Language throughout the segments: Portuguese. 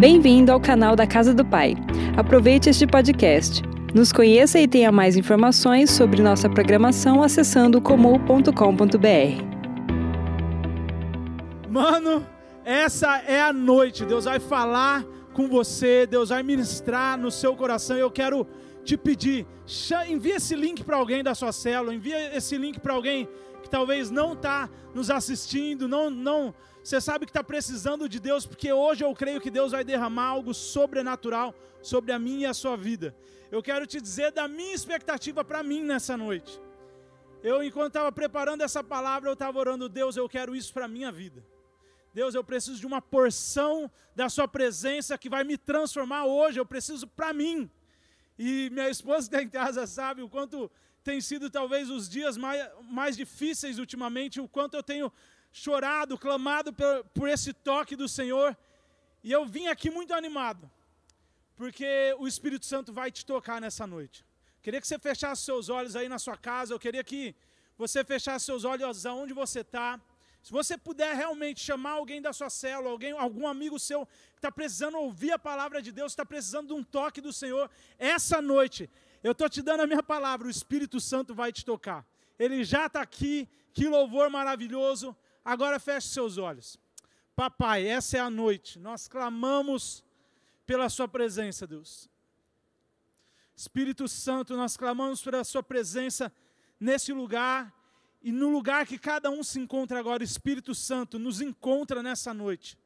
Bem-vindo ao canal da Casa do Pai. Aproveite este podcast. Nos conheça e tenha mais informações sobre nossa programação acessando comum.com.br. Mano, essa é a noite. Deus vai falar com você, Deus vai ministrar no seu coração. Eu quero te pedir, envie esse link para alguém da sua célula, envie esse link para alguém que talvez não está nos assistindo, não, não, você sabe que está precisando de Deus, porque hoje eu creio que Deus vai derramar algo sobrenatural sobre a minha e a sua vida. Eu quero te dizer da minha expectativa para mim nessa noite. Eu, enquanto estava preparando essa palavra, eu estava orando, Deus, eu quero isso para a minha vida. Deus, eu preciso de uma porção da Sua presença que vai me transformar hoje, eu preciso para mim. E minha esposa está em casa sabe o quanto tem sido talvez os dias mais, mais difíceis ultimamente, o quanto eu tenho chorado, clamado por, por esse toque do Senhor. E eu vim aqui muito animado, porque o Espírito Santo vai te tocar nessa noite. Queria que você fechasse seus olhos aí na sua casa, eu queria que você fechasse seus olhos aonde você está. Se você puder realmente chamar alguém da sua célula, alguém, algum amigo seu que está precisando ouvir a palavra de Deus, está precisando de um toque do Senhor, essa noite, eu estou te dando a minha palavra, o Espírito Santo vai te tocar. Ele já está aqui, que louvor maravilhoso. Agora feche seus olhos. Papai, essa é a noite. Nós clamamos pela Sua presença, Deus. Espírito Santo, nós clamamos pela Sua presença nesse lugar e no lugar que cada um se encontra agora. Espírito Santo, nos encontra nessa noite.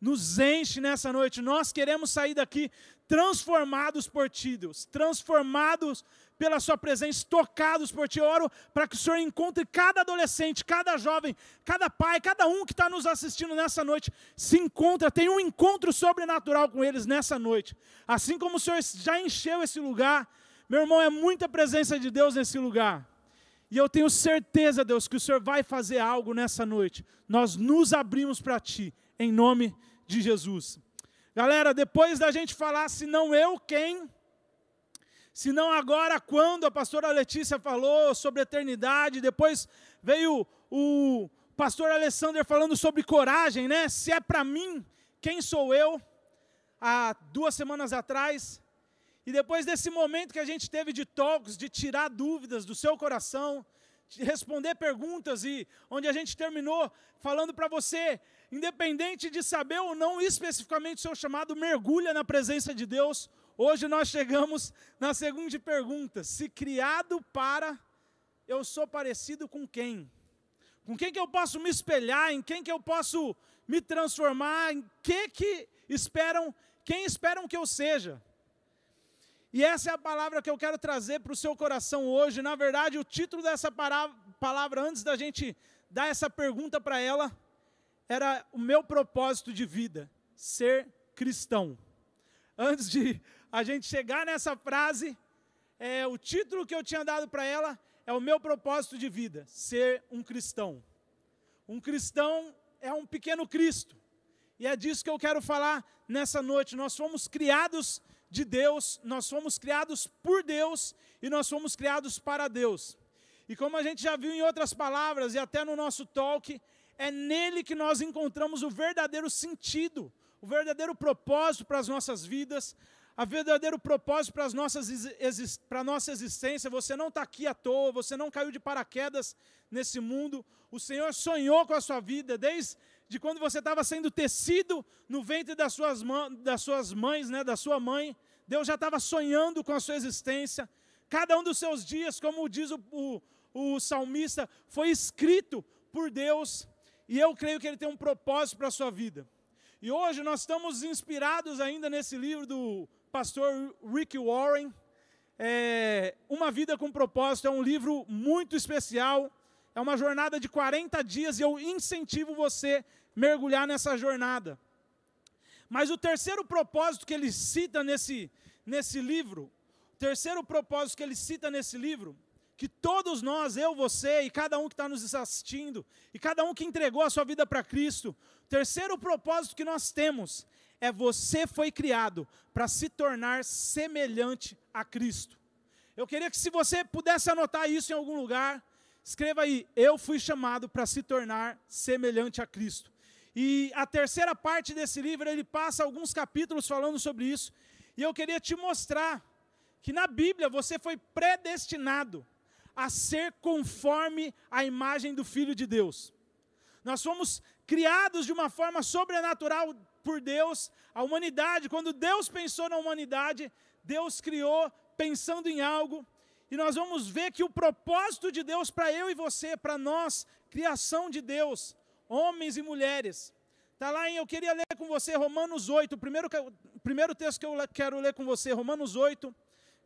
Nos enche nessa noite. Nós queremos sair daqui transformados por Ti, Deus. Transformados pela Sua presença, tocados por Ti. oro para que o Senhor encontre cada adolescente, cada jovem, cada pai, cada um que está nos assistindo nessa noite, se encontra, tem um encontro sobrenatural com eles nessa noite. Assim como o Senhor já encheu esse lugar, meu irmão, é muita presença de Deus nesse lugar. E eu tenho certeza, Deus, que o Senhor vai fazer algo nessa noite. Nós nos abrimos para Ti, em nome de Jesus. Galera, depois da gente falar, se não eu, quem? Se não agora, quando a pastora Letícia falou sobre eternidade, depois veio o pastor Alessandro falando sobre coragem, né? Se é para mim, quem sou eu? Há duas semanas atrás. E depois desse momento que a gente teve de toques, de tirar dúvidas do seu coração, de responder perguntas e onde a gente terminou falando para você, independente de saber ou não especificamente o seu chamado, mergulha na presença de Deus Hoje nós chegamos na segunda pergunta: se criado para, eu sou parecido com quem? Com quem que eu posso me espelhar? Em quem que eu posso me transformar? Em que que esperam? Quem esperam que eu seja? E essa é a palavra que eu quero trazer para o seu coração hoje. Na verdade, o título dessa palavra, antes da gente dar essa pergunta para ela, era o meu propósito de vida: ser cristão. Antes de a gente chegar nessa frase, é, o título que eu tinha dado para ela é o meu propósito de vida: ser um cristão. Um cristão é um pequeno Cristo. E é disso que eu quero falar nessa noite. Nós fomos criados de Deus, nós fomos criados por Deus e nós fomos criados para Deus. E como a gente já viu em outras palavras e até no nosso talk, é nele que nós encontramos o verdadeiro sentido, o verdadeiro propósito para as nossas vidas, a verdadeiro propósito para, as nossas, para a nossa existência. Você não está aqui à toa, você não caiu de paraquedas nesse mundo. O Senhor sonhou com a sua vida desde de quando você estava sendo tecido no ventre das suas, das suas mães, né, da sua mãe. Deus já estava sonhando com a sua existência. Cada um dos seus dias, como diz o, o, o salmista, foi escrito por Deus. E eu creio que Ele tem um propósito para a sua vida. E hoje nós estamos inspirados ainda nesse livro do pastor Rick Warren. É, Uma Vida com Propósito é um livro muito especial. É uma jornada de 40 dias e eu incentivo você mergulhar nessa jornada. Mas o terceiro propósito que ele cita nesse, nesse livro, o terceiro propósito que ele cita nesse livro, que todos nós, eu, você e cada um que está nos assistindo, e cada um que entregou a sua vida para Cristo, o terceiro propósito que nós temos é você foi criado para se tornar semelhante a Cristo. Eu queria que se você pudesse anotar isso em algum lugar, escreva aí: eu fui chamado para se tornar semelhante a Cristo. E a terceira parte desse livro, ele passa alguns capítulos falando sobre isso. E eu queria te mostrar que na Bíblia você foi predestinado a ser conforme a imagem do Filho de Deus. Nós fomos criados de uma forma sobrenatural por Deus. A humanidade, quando Deus pensou na humanidade, Deus criou pensando em algo. E nós vamos ver que o propósito de Deus para eu e você, para nós, criação de Deus, homens e mulheres. Está lá em, eu queria ler com você Romanos 8, o primeiro, primeiro texto que eu quero ler com você, Romanos 8,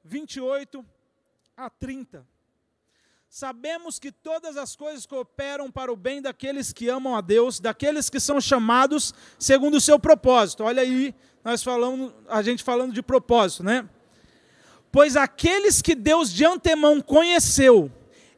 28 a 30. Sabemos que todas as coisas cooperam para o bem daqueles que amam a Deus, daqueles que são chamados segundo o seu propósito. Olha aí, nós falamos, a gente falando de propósito, né? Pois aqueles que Deus de antemão conheceu,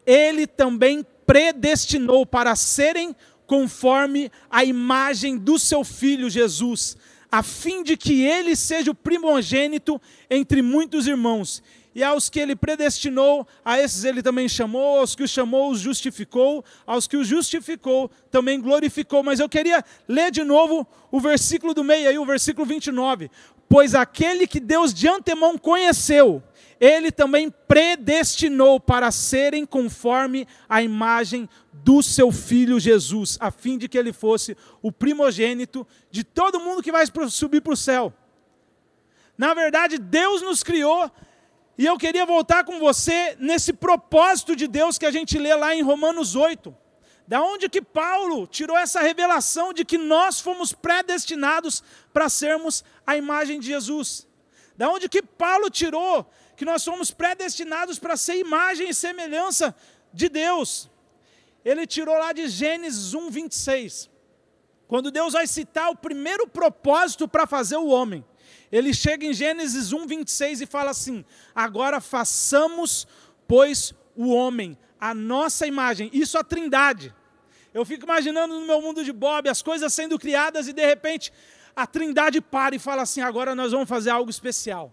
ele também predestinou para serem conforme a imagem do seu filho Jesus, a fim de que ele seja o primogênito entre muitos irmãos. E aos que ele predestinou, a esses ele também chamou, aos que os chamou, os justificou, aos que os justificou, também glorificou. Mas eu queria ler de novo o versículo do meio aí, o versículo 29. Pois aquele que Deus de antemão conheceu, ele também predestinou para serem conforme a imagem do seu filho Jesus, a fim de que ele fosse o primogênito de todo mundo que vai subir para o céu. Na verdade, Deus nos criou, e eu queria voltar com você nesse propósito de Deus que a gente lê lá em Romanos 8. Da onde que Paulo tirou essa revelação de que nós fomos predestinados para sermos a imagem de Jesus? Da onde que Paulo tirou que nós somos predestinados para ser imagem e semelhança de Deus. Ele tirou lá de Gênesis 1, 26. Quando Deus vai citar o primeiro propósito para fazer o homem, ele chega em Gênesis 1, 26 e fala assim: Agora façamos, pois, o homem, a nossa imagem. Isso a trindade. Eu fico imaginando no meu mundo de Bob as coisas sendo criadas e de repente a trindade para e fala assim: agora nós vamos fazer algo especial.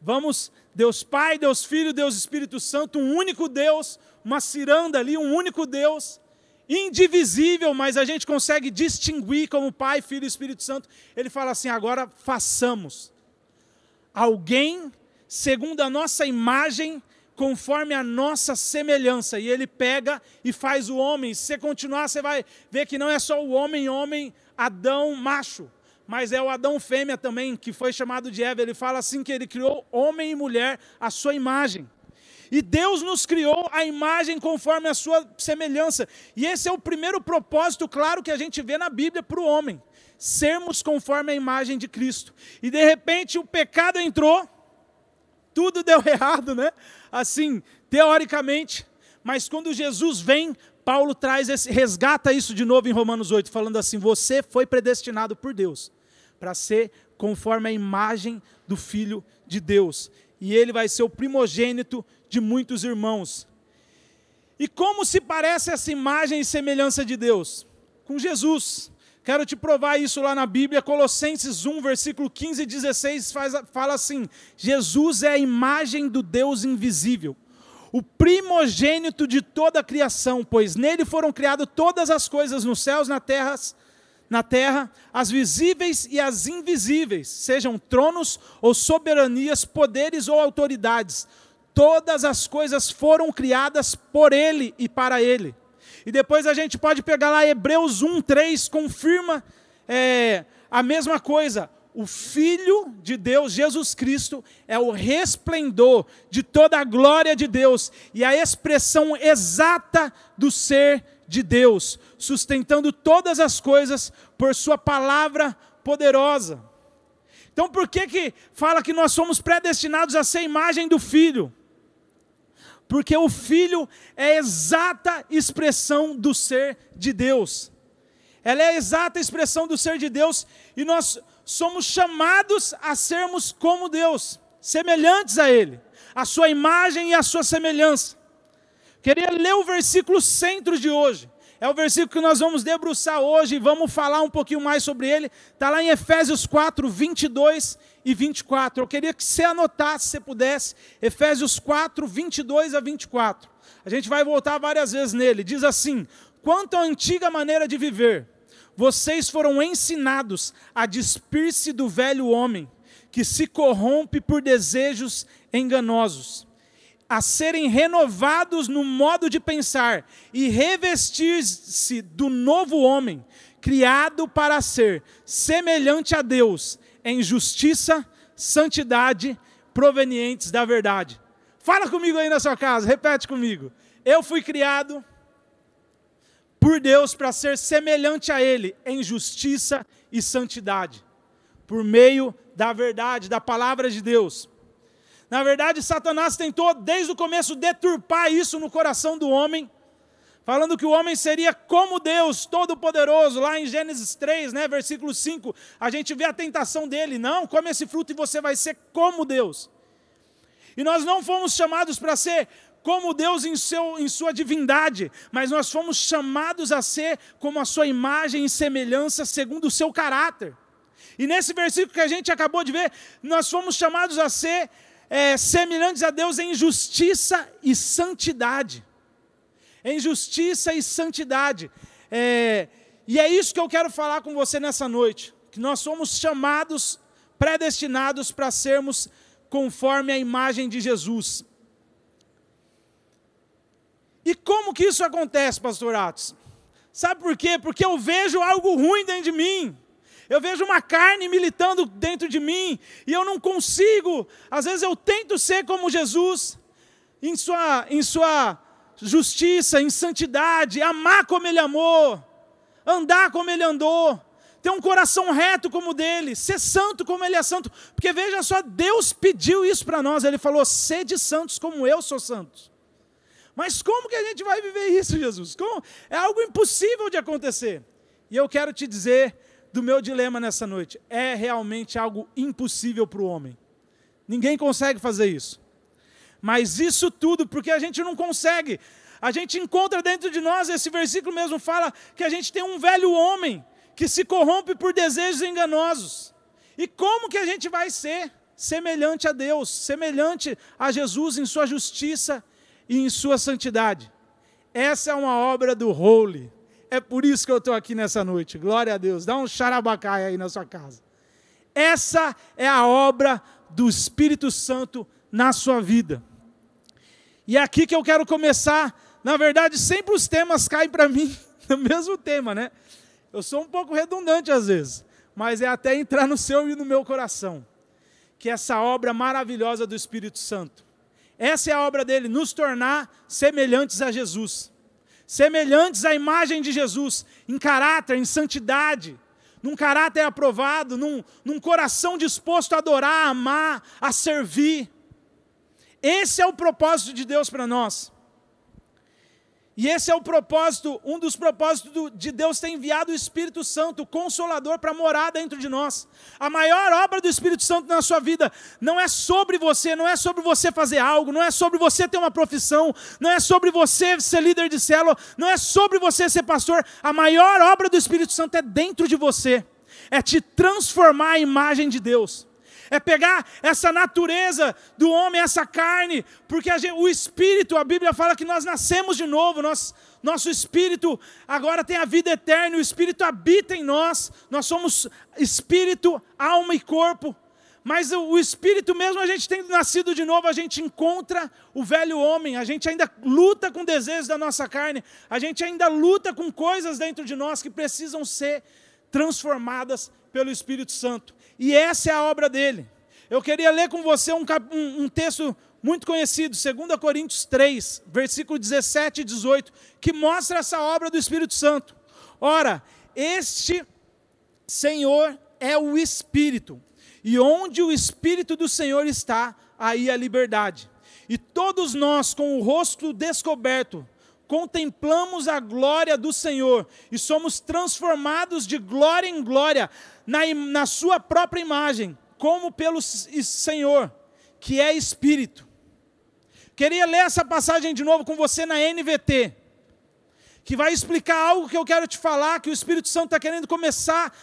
Vamos, Deus Pai, Deus Filho, Deus Espírito Santo, um único Deus, uma ciranda ali, um único Deus, indivisível, mas a gente consegue distinguir como Pai, Filho e Espírito Santo. Ele fala assim: agora façamos alguém segundo a nossa imagem, conforme a nossa semelhança. E ele pega e faz o homem. Se você continuar, você vai ver que não é só o homem, homem, Adão, macho mas é o Adão fêmea também, que foi chamado de Eva. Ele fala assim que ele criou homem e mulher à sua imagem. E Deus nos criou a imagem conforme a sua semelhança. E esse é o primeiro propósito, claro, que a gente vê na Bíblia para o homem: sermos conforme a imagem de Cristo. E de repente o pecado entrou, tudo deu errado, né? Assim, teoricamente. Mas quando Jesus vem, Paulo traz esse, resgata isso de novo em Romanos 8, falando assim: você foi predestinado por Deus para ser conforme a imagem do Filho de Deus, e ele vai ser o primogênito de muitos irmãos. E como se parece essa imagem e semelhança de Deus? Com Jesus. Quero te provar isso lá na Bíblia, Colossenses 1, versículo 15 e 16, faz, fala assim: Jesus é a imagem do Deus invisível o primogênito de toda a criação, pois nele foram criadas todas as coisas nos céus, na terra, na terra, as visíveis e as invisíveis, sejam tronos ou soberanias, poderes ou autoridades. Todas as coisas foram criadas por ele e para ele. E depois a gente pode pegar lá Hebreus 1, 3, confirma é, a mesma coisa o Filho de Deus, Jesus Cristo, é o resplendor de toda a glória de Deus e a expressão exata do ser de Deus, sustentando todas as coisas por Sua palavra poderosa. Então, por que, que fala que nós somos predestinados a ser imagem do Filho? Porque o Filho é a exata expressão do ser de Deus. Ela é a exata expressão do ser de Deus e nós somos chamados a sermos como Deus, semelhantes a Ele, a Sua imagem e a Sua semelhança. Queria ler o versículo centro de hoje. É o versículo que nós vamos debruçar hoje e vamos falar um pouquinho mais sobre ele. Está lá em Efésios 4, 22 e 24. Eu queria que você anotasse, se pudesse, Efésios 4, 22 a 24. A gente vai voltar várias vezes nele. Diz assim: Quanto à antiga maneira de viver, vocês foram ensinados a despir-se do velho homem, que se corrompe por desejos enganosos, a serem renovados no modo de pensar e revestir-se do novo homem, criado para ser semelhante a Deus em justiça, santidade, provenientes da verdade. Fala comigo aí na sua casa, repete comigo. Eu fui criado por Deus para ser semelhante a Ele em justiça e santidade, por meio da verdade, da palavra de Deus. Na verdade, Satanás tentou desde o começo deturpar isso no coração do homem, falando que o homem seria como Deus, todo-poderoso. Lá em Gênesis 3, né, versículo 5, a gente vê a tentação dele: não, come esse fruto e você vai ser como Deus. E nós não fomos chamados para ser como Deus em, seu, em sua divindade, mas nós fomos chamados a ser como a sua imagem e semelhança segundo o seu caráter. E nesse versículo que a gente acabou de ver, nós fomos chamados a ser é, semelhantes a Deus em justiça e santidade. Em justiça e santidade. É, e é isso que eu quero falar com você nessa noite. Que nós somos chamados, predestinados para sermos conforme a imagem de Jesus. E como que isso acontece, pastor Atos? Sabe por quê? Porque eu vejo algo ruim dentro de mim. Eu vejo uma carne militando dentro de mim e eu não consigo. Às vezes eu tento ser como Jesus, em sua, em sua justiça, em santidade, amar como Ele amou, andar como Ele andou, ter um coração reto como o dele, ser santo como Ele é santo. Porque veja só, Deus pediu isso para nós. Ele falou: sede santos como eu sou santo. Mas como que a gente vai viver isso, Jesus? Como? É algo impossível de acontecer. E eu quero te dizer do meu dilema nessa noite. É realmente algo impossível para o homem. Ninguém consegue fazer isso. Mas isso tudo porque a gente não consegue. A gente encontra dentro de nós, esse versículo mesmo fala que a gente tem um velho homem que se corrompe por desejos enganosos. E como que a gente vai ser semelhante a Deus, semelhante a Jesus em sua justiça e em sua santidade. Essa é uma obra do Holy. É por isso que eu estou aqui nessa noite. Glória a Deus. Dá um charabacai aí na sua casa. Essa é a obra do Espírito Santo na sua vida. E é aqui que eu quero começar. Na verdade, sempre os temas caem para mim no mesmo tema, né? Eu sou um pouco redundante às vezes, mas é até entrar no seu e no meu coração. Que é essa obra maravilhosa do Espírito Santo essa é a obra dele, nos tornar semelhantes a Jesus. Semelhantes à imagem de Jesus, em caráter, em santidade, num caráter aprovado, num, num coração disposto a adorar, a amar, a servir. Esse é o propósito de Deus para nós. E esse é o propósito, um dos propósitos de Deus ter enviado o Espírito Santo, o Consolador, para morar dentro de nós. A maior obra do Espírito Santo na sua vida não é sobre você, não é sobre você fazer algo, não é sobre você ter uma profissão, não é sobre você ser líder de célula, não é sobre você ser pastor. A maior obra do Espírito Santo é dentro de você, é te transformar a imagem de Deus é pegar essa natureza do homem, essa carne, porque gente, o espírito, a Bíblia fala que nós nascemos de novo, nós, nosso espírito agora tem a vida eterna, o espírito habita em nós, nós somos espírito, alma e corpo. Mas o, espírito, mesmo a gente tendo nascido de novo, a gente encontra o velho homem, a gente ainda luta com desejos da nossa carne, a gente ainda luta com coisas dentro de nós que precisam ser transformadas pelo Espírito Santo. E essa é a obra dele. Eu queria ler com você um, um, um texto muito conhecido, 2 Coríntios 3, versículo 17 e 18, que mostra essa obra do Espírito Santo. Ora, este Senhor é o Espírito, e onde o Espírito do Senhor está, aí a liberdade. E todos nós, com o rosto descoberto, contemplamos a glória do Senhor e somos transformados de glória em glória na, na Sua própria imagem, como pelo Senhor, que é Espírito. Queria ler essa passagem de novo com você na NVT, que vai explicar algo que eu quero te falar, que o Espírito Santo está querendo começar,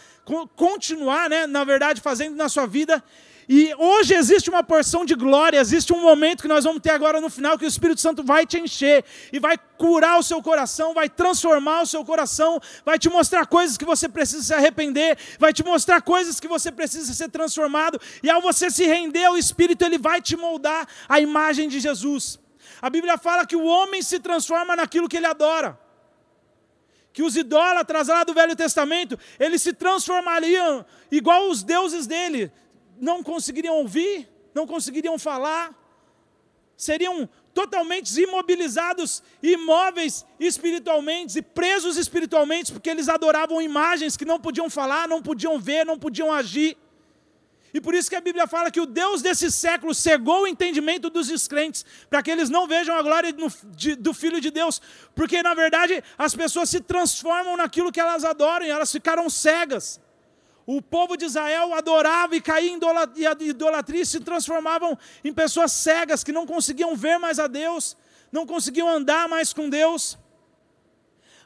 continuar, né, na verdade, fazendo na sua vida. E hoje existe uma porção de glória, existe um momento que nós vamos ter agora no final que o Espírito Santo vai te encher e vai curar o seu coração, vai transformar o seu coração, vai te mostrar coisas que você precisa se arrepender, vai te mostrar coisas que você precisa ser transformado, e ao você se render ao Espírito, ele vai te moldar a imagem de Jesus. A Bíblia fala que o homem se transforma naquilo que ele adora que os idólatras lá do Velho Testamento, eles se transformariam igual os deuses dele, não conseguiriam ouvir, não conseguiriam falar, seriam totalmente imobilizados, imóveis espiritualmente e presos espiritualmente, porque eles adoravam imagens que não podiam falar, não podiam ver, não podiam agir. E por isso que a Bíblia fala que o Deus desse século cegou o entendimento dos descrentes, para que eles não vejam a glória do Filho de Deus, porque na verdade as pessoas se transformam naquilo que elas adoram e elas ficaram cegas. O povo de Israel adorava e caía em idolatria e se transformavam em pessoas cegas que não conseguiam ver mais a Deus, não conseguiam andar mais com Deus.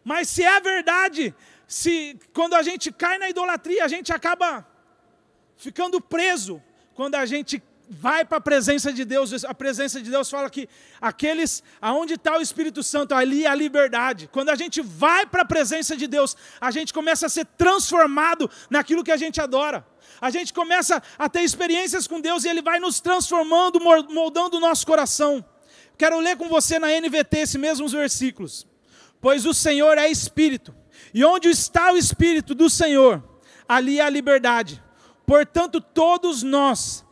Mas se é verdade, se quando a gente cai na idolatria, a gente acaba ficando preso quando a gente vai para a presença de Deus, a presença de Deus fala que aqueles, aonde está o Espírito Santo, ali é a liberdade. Quando a gente vai para a presença de Deus, a gente começa a ser transformado naquilo que a gente adora. A gente começa a ter experiências com Deus e Ele vai nos transformando, moldando o nosso coração. Quero ler com você na NVT esses mesmos versículos. Pois o Senhor é Espírito, e onde está o Espírito do Senhor, ali é a liberdade. Portanto, todos nós,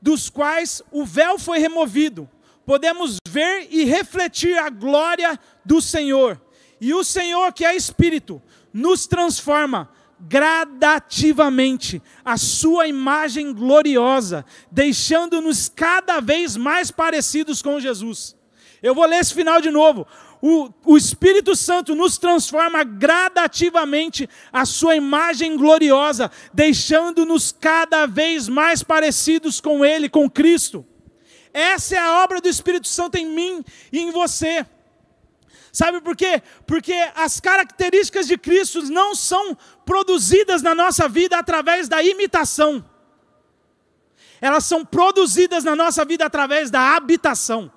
dos quais o véu foi removido, podemos ver e refletir a glória do Senhor. E o Senhor, que é Espírito, nos transforma gradativamente a sua imagem gloriosa, deixando-nos cada vez mais parecidos com Jesus. Eu vou ler esse final de novo o, o Espírito Santo nos transforma gradativamente a sua imagem gloriosa, deixando-nos cada vez mais parecidos com Ele, com Cristo. Essa é a obra do Espírito Santo em mim e em você. Sabe por quê? Porque as características de Cristo não são produzidas na nossa vida através da imitação. Elas são produzidas na nossa vida através da habitação.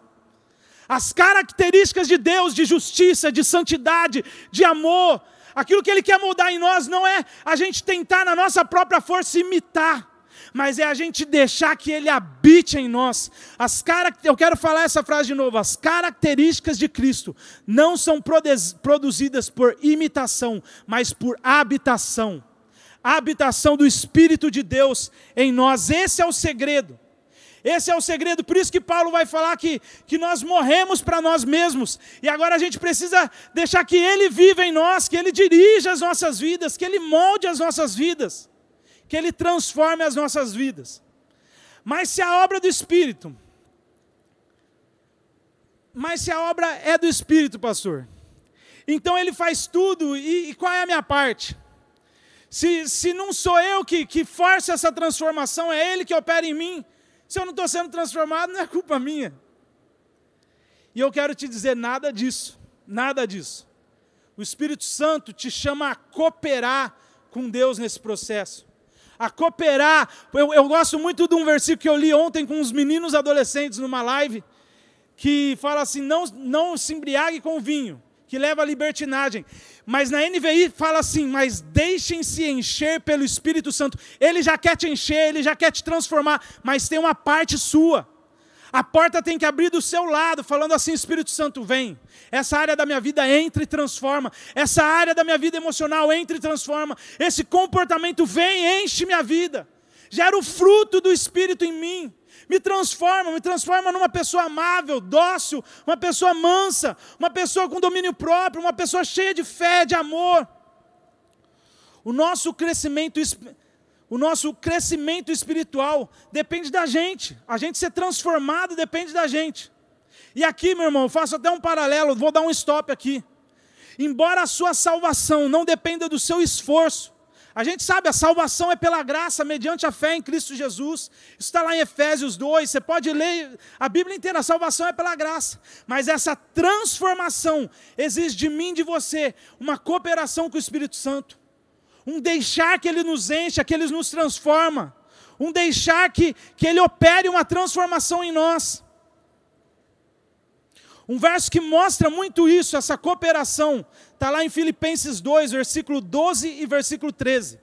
As características de Deus, de justiça, de santidade, de amor, aquilo que Ele quer mudar em nós não é a gente tentar na nossa própria força imitar, mas é a gente deixar que Ele habite em nós. As Eu quero falar essa frase de novo: as características de Cristo não são produzidas por imitação, mas por habitação. A habitação do Espírito de Deus em nós, esse é o segredo. Esse é o segredo, por isso que Paulo vai falar que, que nós morremos para nós mesmos, e agora a gente precisa deixar que Ele viva em nós, que Ele dirija as nossas vidas, que Ele molde as nossas vidas, que Ele transforme as nossas vidas. Mas se a obra do Espírito, mas se a obra é do Espírito, pastor, então Ele faz tudo, e, e qual é a minha parte? Se, se não sou eu que, que forço essa transformação, é Ele que opera em mim, se eu não estou sendo transformado, não é culpa minha. E eu quero te dizer nada disso, nada disso. O Espírito Santo te chama a cooperar com Deus nesse processo. A cooperar. Eu, eu gosto muito de um versículo que eu li ontem com os meninos adolescentes numa live, que fala assim: não, não se embriague com vinho, que leva à libertinagem. Mas na NVI fala assim: mas deixem-se encher pelo Espírito Santo. Ele já quer te encher, ele já quer te transformar, mas tem uma parte sua. A porta tem que abrir do seu lado, falando assim: Espírito Santo, vem. Essa área da minha vida entra e transforma. Essa área da minha vida emocional entra e transforma. Esse comportamento vem, enche minha vida. Gera o fruto do Espírito em mim me transforma, me transforma numa pessoa amável, dócil, uma pessoa mansa, uma pessoa com domínio próprio, uma pessoa cheia de fé, de amor. O nosso crescimento o nosso crescimento espiritual depende da gente. A gente ser transformado depende da gente. E aqui, meu irmão, faço até um paralelo, vou dar um stop aqui. Embora a sua salvação não dependa do seu esforço, a gente sabe, a salvação é pela graça, mediante a fé em Cristo Jesus. Isso está lá em Efésios 2, você pode ler a Bíblia inteira, a salvação é pela graça. Mas essa transformação exige de mim de você uma cooperação com o Espírito Santo. Um deixar que Ele nos encha, que Ele nos transforma. um deixar que, que Ele opere uma transformação em nós. Um verso que mostra muito isso, essa cooperação, está lá em Filipenses 2, versículo 12 e versículo 13.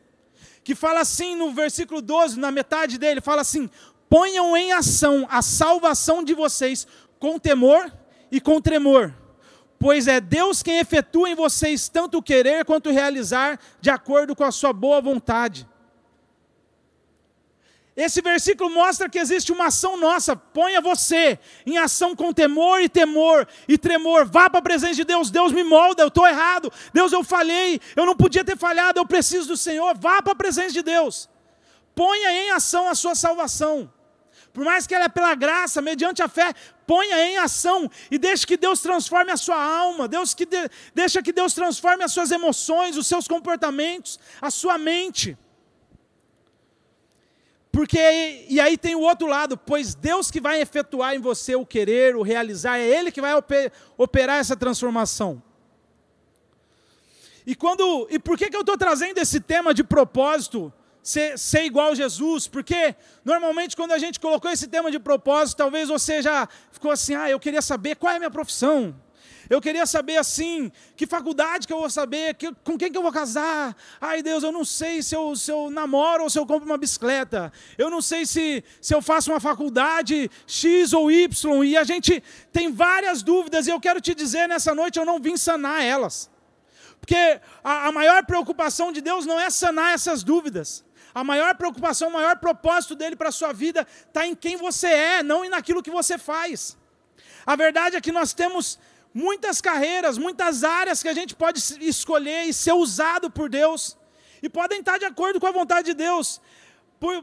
Que fala assim no versículo 12, na metade dele, fala assim: ponham em ação a salvação de vocês com temor e com tremor, pois é Deus quem efetua em vocês tanto o querer quanto o realizar, de acordo com a sua boa vontade. Esse versículo mostra que existe uma ação nossa. Ponha você em ação com temor e temor e tremor. Vá para a presença de Deus. Deus me molda, eu estou errado. Deus, eu falhei. Eu não podia ter falhado. Eu preciso do Senhor. Vá para a presença de Deus. Ponha em ação a sua salvação. Por mais que ela é pela graça, mediante a fé, ponha em ação e deixe que Deus transforme a sua alma. Deus que de, deixa que Deus transforme as suas emoções, os seus comportamentos, a sua mente. Porque, e aí tem o outro lado, pois Deus que vai efetuar em você o querer, o realizar, é Ele que vai operar essa transformação. E quando, e por que, que eu estou trazendo esse tema de propósito, ser, ser igual a Jesus? Porque normalmente quando a gente colocou esse tema de propósito, talvez você já ficou assim, ah, eu queria saber qual é a minha profissão, eu queria saber assim, que faculdade que eu vou saber, que, com quem que eu vou casar. Ai Deus, eu não sei se eu, se eu namoro ou se eu compro uma bicicleta. Eu não sei se, se eu faço uma faculdade X ou Y. E a gente tem várias dúvidas e eu quero te dizer nessa noite, eu não vim sanar elas. Porque a, a maior preocupação de Deus não é sanar essas dúvidas. A maior preocupação, o maior propósito dele para a sua vida está em quem você é, não naquilo que você faz. A verdade é que nós temos muitas carreiras, muitas áreas que a gente pode escolher e ser usado por Deus, e podem estar de acordo com a vontade de Deus,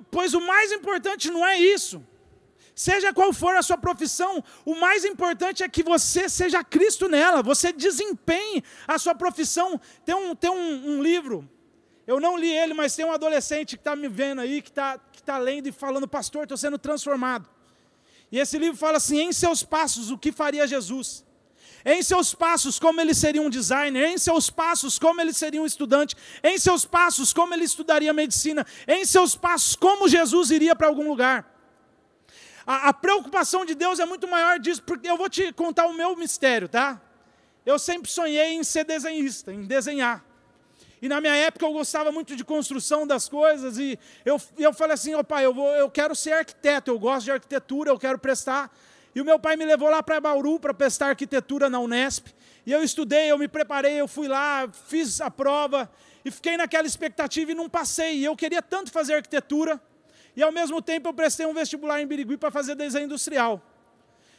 pois o mais importante não é isso. Seja qual for a sua profissão, o mais importante é que você seja Cristo nela, você desempenhe a sua profissão. Tem um, tem um, um livro, eu não li ele, mas tem um adolescente que está me vendo aí, que está que tá lendo e falando, pastor, estou sendo transformado. E esse livro fala assim: em seus passos, o que faria Jesus? Em seus passos, como ele seria um designer, em seus passos, como ele seria um estudante, em seus passos, como ele estudaria medicina, em seus passos, como Jesus iria para algum lugar. A, a, preocupação de Deus é muito maior disso, porque eu vou te contar o meu mistério, tá? Eu sempre sonhei em ser desenhista, em desenhar. E na minha época eu gostava muito de construção das coisas, e eu, eu falei assim, ó pai, eu, vou, eu quero ser arquiteto, eu gosto de arquitetura, eu quero prestar e o meu pai me levou lá para Bauru para prestar arquitetura na Unesp. E eu estudei, eu me preparei, eu fui lá, fiz a prova e fiquei naquela expectativa e não passei. E eu queria tanto fazer arquitetura. E ao mesmo tempo eu prestei um vestibular em Birigui para fazer desenho industrial.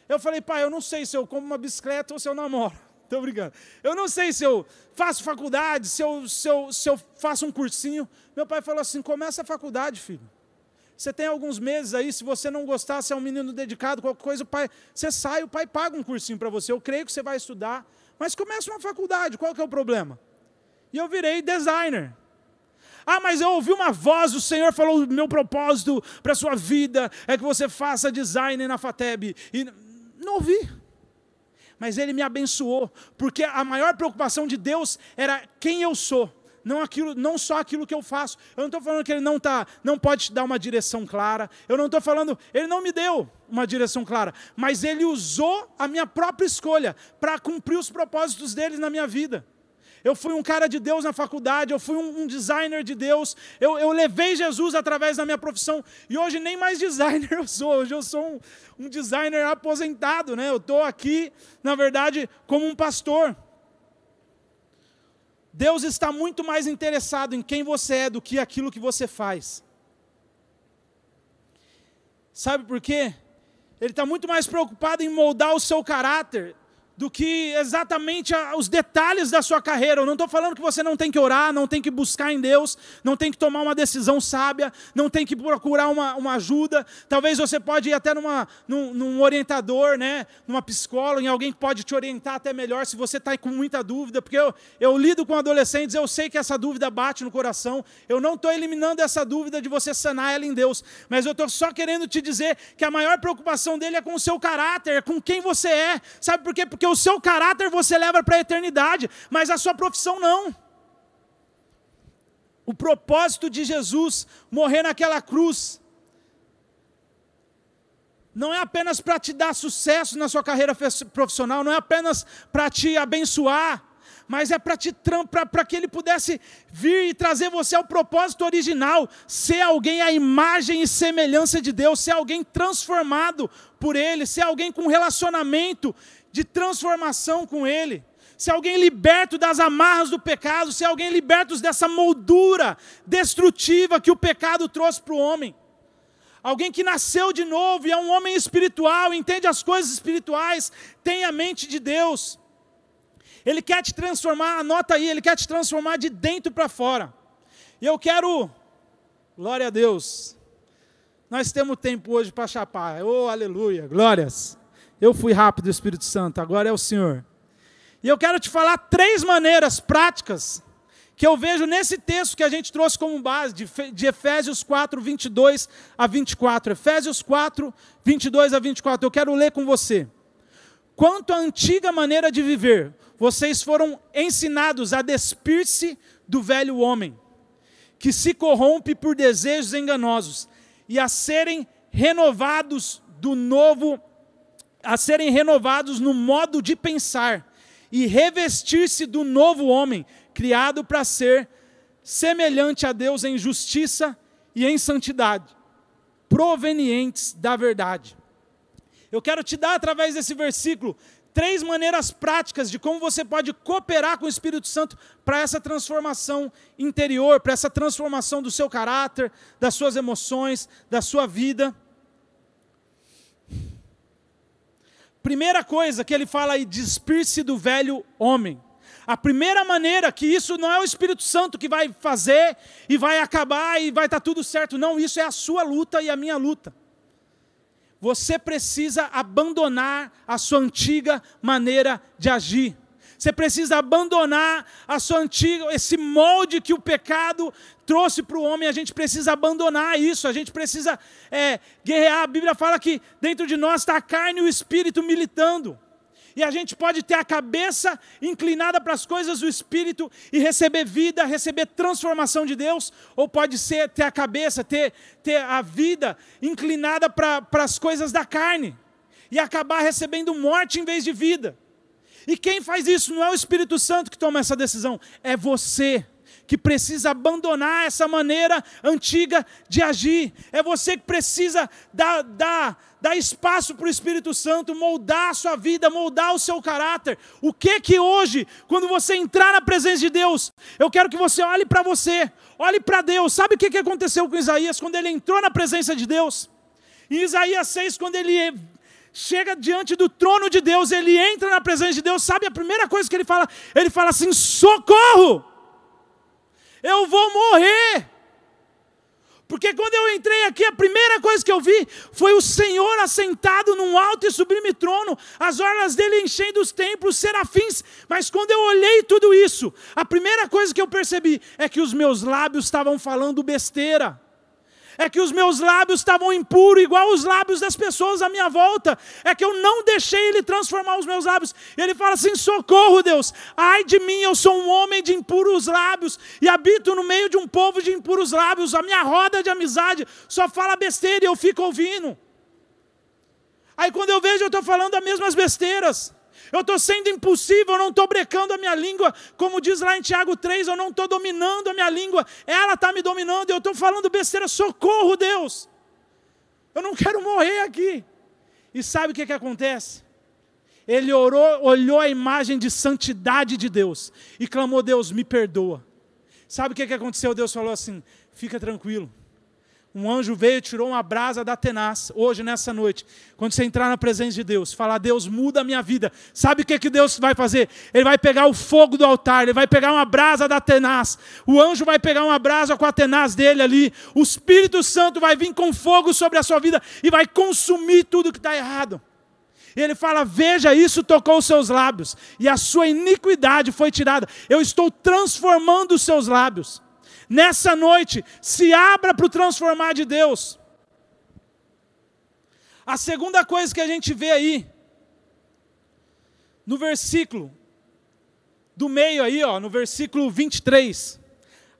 Eu falei, pai, eu não sei se eu como uma bicicleta ou se eu namoro. Estou brincando. Eu não sei se eu faço faculdade, se eu, se, eu, se eu faço um cursinho. Meu pai falou assim: começa a faculdade, filho. Você tem alguns meses aí, se você não gostar, se é um menino dedicado, qualquer coisa, o pai, você sai, o pai paga um cursinho para você. Eu creio que você vai estudar, mas começa uma faculdade, qual que é o problema? E eu virei designer. Ah, mas eu ouvi uma voz, o Senhor falou: meu propósito para a sua vida é que você faça design na FATEB. E não ouvi. Mas Ele me abençoou, porque a maior preocupação de Deus era quem eu sou não, aquilo, não só aquilo que eu faço. Eu não estou falando que ele não, tá, não pode te dar uma direção clara. Eu não estou falando, ele não me deu uma direção clara. Mas ele usou a minha própria escolha para cumprir os propósitos dele na minha vida. Eu fui um cara de Deus na faculdade, eu fui um, um designer de Deus, eu, eu, levei Jesus através da minha profissão, e hoje nem mais designer eu sou, hoje eu sou um, um designer aposentado, né? eu estou aqui, na verdade, como um pastor. Deus está muito mais interessado em quem você é do que aquilo que você faz. Sabe por quê? Ele está muito mais preocupado em moldar o seu caráter do que exatamente os detalhes da sua carreira. Eu não estou falando que você não tem que orar, não tem que buscar em Deus, não tem que tomar uma decisão sábia, não tem que procurar uma, uma ajuda. Talvez você pode ir até numa, num, num orientador, né, numa psicóloga, em alguém que pode te orientar até melhor se você está com muita dúvida, porque eu, eu lido com adolescentes, eu sei que essa dúvida bate no coração. Eu não estou eliminando essa dúvida de você sanar ela em Deus, mas eu estou só querendo te dizer que a maior preocupação dele é com o seu caráter, com quem você é. Sabe por quê? Porque porque o seu caráter você leva para a eternidade, mas a sua profissão não. O propósito de Jesus morrer naquela cruz não é apenas para te dar sucesso na sua carreira profissional, não é apenas para te abençoar, mas é para te para que ele pudesse vir e trazer você ao propósito original, ser alguém à imagem e semelhança de Deus, ser alguém transformado por ele, ser alguém com relacionamento de transformação com ele. Ser alguém liberto das amarras do pecado, ser alguém liberto dessa moldura destrutiva que o pecado trouxe para o homem alguém que nasceu de novo e é um homem espiritual, entende as coisas espirituais, tem a mente de Deus. Ele quer te transformar, anota aí, ele quer te transformar de dentro para fora. E eu quero, glória a Deus, nós temos tempo hoje para chapar, oh aleluia, glórias. Eu fui rápido, Espírito Santo, agora é o Senhor. E eu quero te falar três maneiras práticas que eu vejo nesse texto que a gente trouxe como base, de, Efésios 4, 22 a 24. Efésios 4, 22 a 24. Eu quero ler com você. Quanto à antiga maneira de viver, vocês foram ensinados a despir-se do velho homem, que se corrompe por desejos enganosos, e a serem renovados do novo, a serem renovados no modo de pensar, e revestir-se do novo homem, criado para ser semelhante a Deus em justiça e em santidade, provenientes da verdade. Eu quero te dar, através desse versículo, três maneiras práticas de como você pode cooperar com o Espírito Santo para essa transformação interior, para essa transformação do seu caráter, das suas emoções, da sua vida. Primeira coisa que ele fala aí, despir-se do velho homem. A primeira maneira que isso não é o Espírito Santo que vai fazer e vai acabar e vai estar tá tudo certo. Não, isso é a sua luta e a minha luta. Você precisa abandonar a sua antiga maneira de agir. Você precisa abandonar a sua antiga, esse molde que o pecado trouxe para o homem. A gente precisa abandonar isso. A gente precisa é, guerrear. A Bíblia fala que dentro de nós está a carne e o espírito militando e a gente pode ter a cabeça inclinada para as coisas do Espírito e receber vida, receber transformação de Deus, ou pode ser ter a cabeça, ter, ter a vida inclinada para, para as coisas da carne e acabar recebendo morte em vez de vida. E quem faz isso não é o Espírito Santo que toma essa decisão, é você que precisa abandonar essa maneira antiga de agir. É você que precisa dar, dar, dar espaço para o Espírito Santo moldar a sua vida, moldar o seu caráter. O que que hoje, quando você entrar na presença de Deus, eu quero que você olhe para você, olhe para Deus. Sabe o que, que aconteceu com Isaías quando ele entrou na presença de Deus? Em Isaías 6, quando ele chega diante do trono de Deus, ele entra na presença de Deus, sabe a primeira coisa que ele fala? Ele fala assim: socorro! eu vou morrer. Porque quando eu entrei aqui, a primeira coisa que eu vi foi o Senhor assentado num alto e sublime trono, as orlas dele enchendo os templos, serafins. Mas quando eu olhei tudo isso, a primeira coisa que eu percebi é que os meus lábios estavam falando besteira é que os meus lábios estavam impuros, igual os lábios das pessoas à minha volta, é que eu não deixei Ele transformar os meus lábios. Ele fala assim: socorro, Deus, ai de mim, eu sou um homem de impuros lábios e habito no meio de um povo de impuros lábios. A minha roda de amizade só fala besteira e eu fico ouvindo. Aí quando eu vejo, eu estou falando as mesmas besteiras eu estou sendo impulsivo, eu não estou brecando a minha língua, como diz lá em Tiago 3, eu não estou dominando a minha língua, ela está me dominando, eu estou falando besteira, socorro Deus, eu não quero morrer aqui. E sabe o que, que acontece? Ele orou, olhou a imagem de santidade de Deus e clamou: Deus, me perdoa. Sabe o que, que aconteceu? Deus falou assim: fica tranquilo um anjo veio e tirou uma brasa da tenaz, hoje, nessa noite. Quando você entrar na presença de Deus, falar, Deus, muda a minha vida. Sabe o que, que Deus vai fazer? Ele vai pegar o fogo do altar, ele vai pegar uma brasa da tenaz. O anjo vai pegar uma brasa com a tenaz dele ali. O Espírito Santo vai vir com fogo sobre a sua vida e vai consumir tudo que está errado. Ele fala: Veja, isso tocou os seus lábios, e a sua iniquidade foi tirada. Eu estou transformando os seus lábios nessa noite, se abra para o transformar de Deus. A segunda coisa que a gente vê aí, no versículo do meio aí, ó, no versículo 23,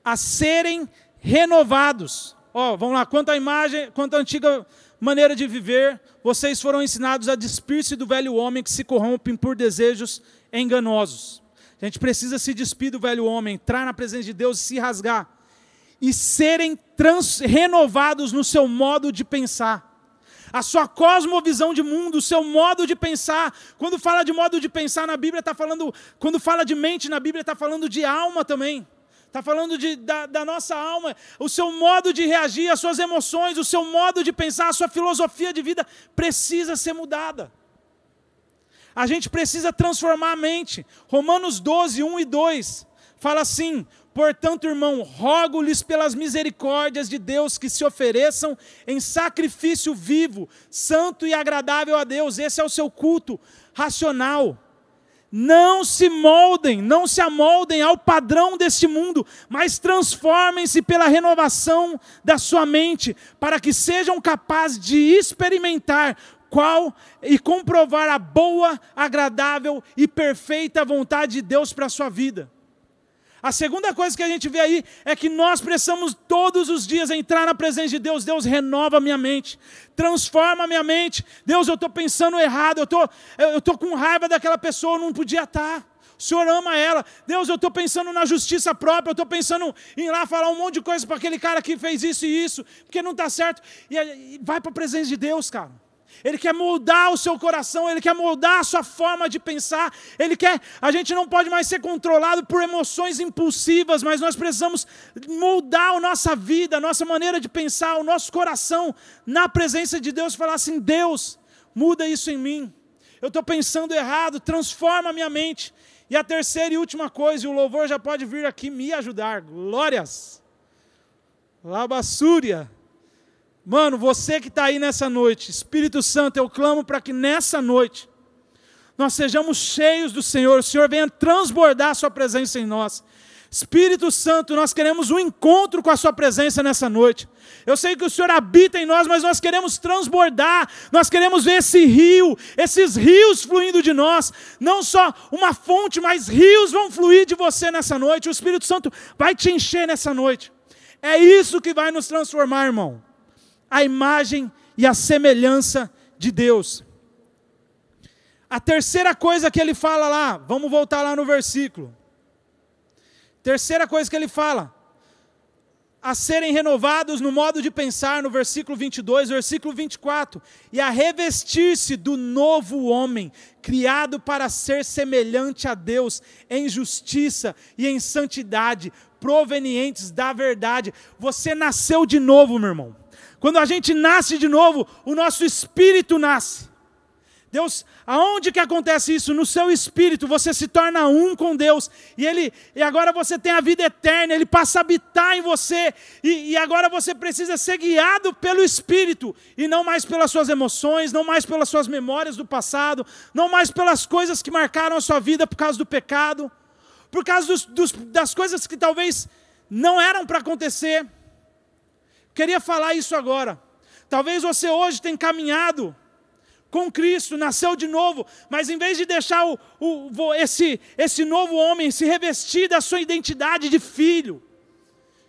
a serem renovados Ó, vamos lá, quanto à imagem, quanto à antiga maneira de viver, vocês foram ensinados a despir-se do velho homem que se corrompe por desejos enganosos. A gente precisa se despir do velho homem, entrar na presença de Deus e se rasgar. E serem trans, renovados no seu modo de pensar. A sua cosmovisão de mundo, o seu modo de pensar. Quando fala de modo de pensar na Bíblia, está falando. Quando fala de mente na Bíblia, está falando de alma também. Está falando de, da, da, nossa alma, o seu modo de reagir, as suas emoções, o seu modo de pensar, a sua filosofia de vida precisa ser mudada. A gente precisa transformar a mente. Romanos 12, 1 e 2 fala assim: Portanto, irmão, rogo-lhes pelas misericórdias de Deus que se ofereçam em sacrifício vivo, santo e agradável a Deus. Esse é o seu culto racional. Não se moldem, não se amoldem ao padrão deste mundo, mas transformem-se pela renovação da sua mente, para que sejam capazes de experimentar qual e comprovar a boa, agradável e perfeita vontade de Deus para a sua vida. A segunda coisa que a gente vê aí é que nós precisamos todos os dias entrar na presença de Deus. Deus renova minha mente, transforma minha mente. Deus, eu estou pensando errado, eu tô, estou com raiva daquela pessoa, eu não podia estar. O Senhor ama ela. Deus, eu estou pensando na justiça própria, eu estou pensando em ir lá falar um monte de coisa para aquele cara que fez isso e isso, porque não está certo. E vai para a presença de Deus, cara. Ele quer moldar o seu coração, ele quer moldar a sua forma de pensar. Ele quer, a gente não pode mais ser controlado por emoções impulsivas, mas nós precisamos moldar a nossa vida, a nossa maneira de pensar, o nosso coração na presença de Deus, falar assim: "Deus, muda isso em mim. Eu estou pensando errado, transforma a minha mente". E a terceira e última coisa, e o louvor já pode vir aqui me ajudar. Glórias. Labassúria. Mano, você que está aí nessa noite, Espírito Santo, eu clamo para que nessa noite nós sejamos cheios do Senhor, o Senhor venha transbordar a Sua presença em nós. Espírito Santo, nós queremos um encontro com a Sua presença nessa noite. Eu sei que o Senhor habita em nós, mas nós queremos transbordar, nós queremos ver esse rio, esses rios fluindo de nós. Não só uma fonte, mas rios vão fluir de você nessa noite. O Espírito Santo vai te encher nessa noite. É isso que vai nos transformar, irmão a imagem e a semelhança de Deus. A terceira coisa que ele fala lá, vamos voltar lá no versículo. Terceira coisa que ele fala, a serem renovados no modo de pensar, no versículo 22, versículo 24, e a revestir-se do novo homem, criado para ser semelhante a Deus em justiça e em santidade, provenientes da verdade. Você nasceu de novo, meu irmão. Quando a gente nasce de novo, o nosso espírito nasce. Deus, aonde que acontece isso? No seu espírito, você se torna um com Deus, e Ele, e agora você tem a vida eterna, Ele passa a habitar em você, e, e agora você precisa ser guiado pelo Espírito, e não mais pelas suas emoções, não mais pelas suas memórias do passado, não mais pelas coisas que marcaram a sua vida por causa do pecado, por causa dos, dos, das coisas que talvez não eram para acontecer. Queria falar isso agora. Talvez você hoje tenha caminhado com Cristo, nasceu de novo, mas em vez de deixar o, o, esse, esse novo homem se revestir da sua identidade de filho,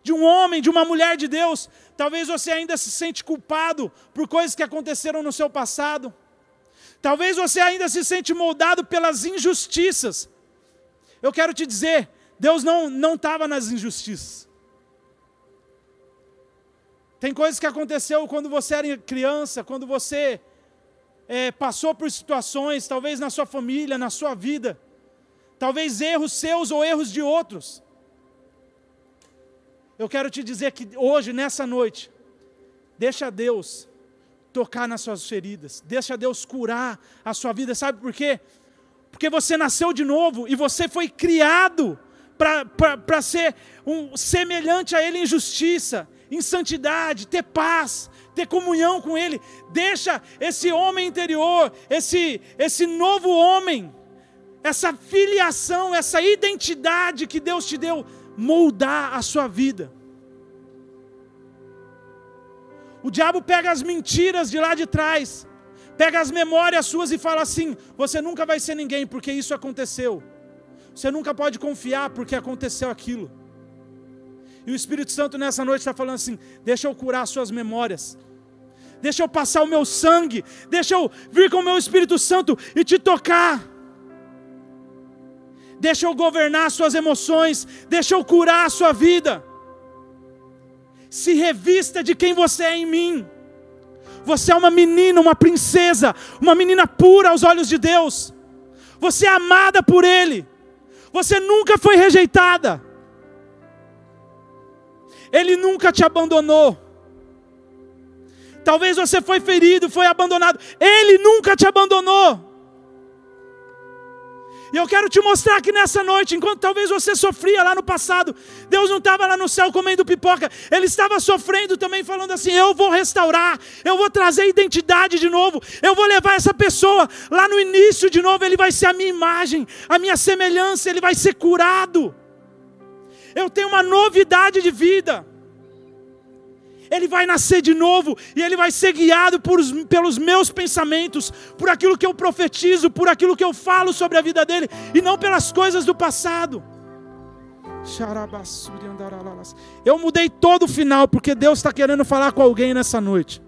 de um homem, de uma mulher de Deus, talvez você ainda se sente culpado por coisas que aconteceram no seu passado. Talvez você ainda se sente moldado pelas injustiças. Eu quero te dizer, Deus não estava nas injustiças. Tem coisas que aconteceu quando você era criança, quando você é, passou por situações, talvez na sua família, na sua vida, talvez erros seus ou erros de outros. Eu quero te dizer que hoje, nessa noite, deixa Deus tocar nas suas feridas, deixa Deus curar a sua vida, sabe por quê? Porque você nasceu de novo e você foi criado para ser um semelhante a Ele em justiça, em santidade, ter paz, ter comunhão com Ele. Deixa esse homem interior, esse, esse novo homem, essa filiação, essa identidade que Deus te deu, moldar a sua vida. O diabo pega as mentiras de lá de trás, pega as memórias suas e fala assim: você nunca vai ser ninguém porque isso aconteceu. Você nunca pode confiar porque aconteceu aquilo. E o Espírito Santo nessa noite está falando assim: deixa eu curar suas memórias, deixa eu passar o meu sangue, deixa eu vir com o meu Espírito Santo e te tocar, deixa eu governar suas emoções, deixa eu curar a sua vida. Se revista de quem você é em mim. Você é uma menina, uma princesa, uma menina pura aos olhos de Deus. Você é amada por Ele. Você nunca foi rejeitada. Ele nunca te abandonou. Talvez você foi ferido, foi abandonado. Ele nunca te abandonou. E eu quero te mostrar que nessa noite, enquanto talvez você sofria lá no passado, Deus não estava lá no céu comendo pipoca, Ele estava sofrendo também, falando assim: Eu vou restaurar, eu vou trazer identidade de novo, eu vou levar essa pessoa lá no início de novo, ele vai ser a minha imagem, a minha semelhança, ele vai ser curado. Eu tenho uma novidade de vida ele vai nascer de novo e ele vai ser guiado por, pelos meus pensamentos, por aquilo que eu profetizo, por aquilo que eu falo sobre a vida dele e não pelas coisas do passado. Eu mudei todo o final porque Deus está querendo falar com alguém nessa noite.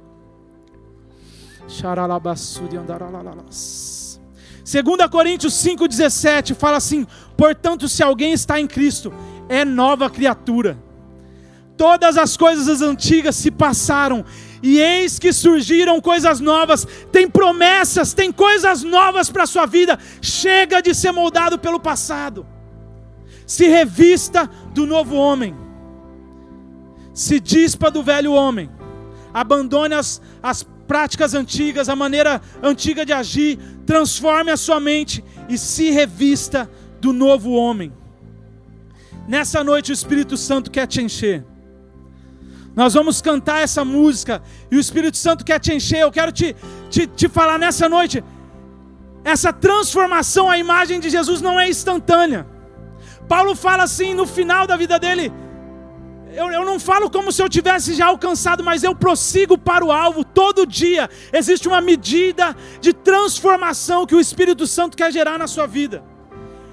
Segunda Coríntios 5,17 fala assim: Portanto, se alguém está em Cristo, é nova criatura Todas as coisas antigas se passaram, e eis que surgiram coisas novas. Tem promessas, tem coisas novas para a sua vida. Chega de ser moldado pelo passado. Se revista do novo homem. Se dispa do velho homem. Abandone as, as práticas antigas, a maneira antiga de agir. Transforme a sua mente e se revista do novo homem. Nessa noite o Espírito Santo quer te encher. Nós vamos cantar essa música e o Espírito Santo quer te encher. Eu quero te, te, te falar nessa noite. Essa transformação à imagem de Jesus não é instantânea. Paulo fala assim no final da vida dele: eu, eu, não falo como se eu tivesse já alcançado, mas eu prossigo para o alvo. Todo dia existe uma medida de transformação que o Espírito Santo quer gerar na sua vida.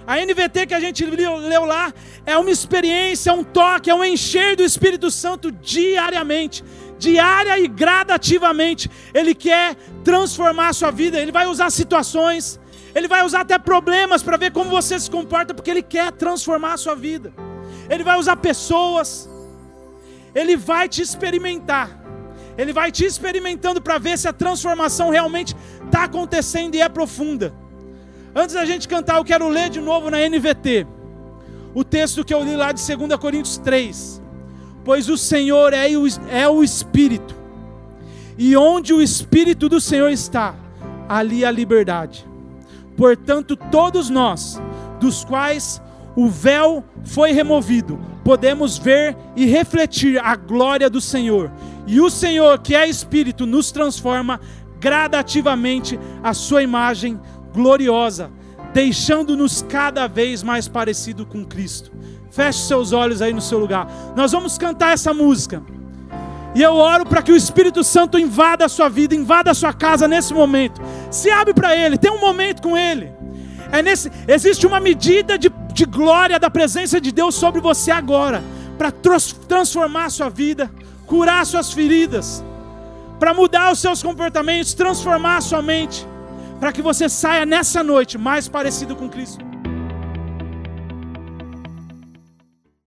A NVT que a gente leu lá é uma experiência, é um toque, é um encher do Espírito Santo diariamente, diária e gradativamente. Ele quer transformar a sua vida, ele vai usar situações, ele vai usar até problemas para ver como você se comporta, porque ele quer transformar a sua vida. Ele vai usar pessoas, ele vai te experimentar. Ele vai te experimentando para ver se a transformação realmente está acontecendo e é profunda. Antes da gente cantar, eu quero ler de novo na NVT o texto que eu li lá de 2 Coríntios 3. Pois o Senhor é o, é o Espírito, e onde o Espírito do Senhor está, ali a liberdade. Portanto, todos nós, dos quais o véu foi removido, podemos ver e refletir a glória do Senhor. E o Senhor, que é Espírito, nos transforma gradativamente a sua imagem gloriosa, deixando-nos cada vez mais parecido com Cristo. Feche seus olhos aí no seu lugar. Nós vamos cantar essa música. E eu oro para que o Espírito Santo invada a sua vida, invada a sua casa nesse momento. Se abre para Ele, tem um momento com Ele. É nesse, existe uma medida de, de glória da presença de Deus sobre você agora, para transformar a sua vida, curar suas feridas, para mudar os seus comportamentos, transformar a sua mente para que você saia nessa noite mais parecido com Cristo.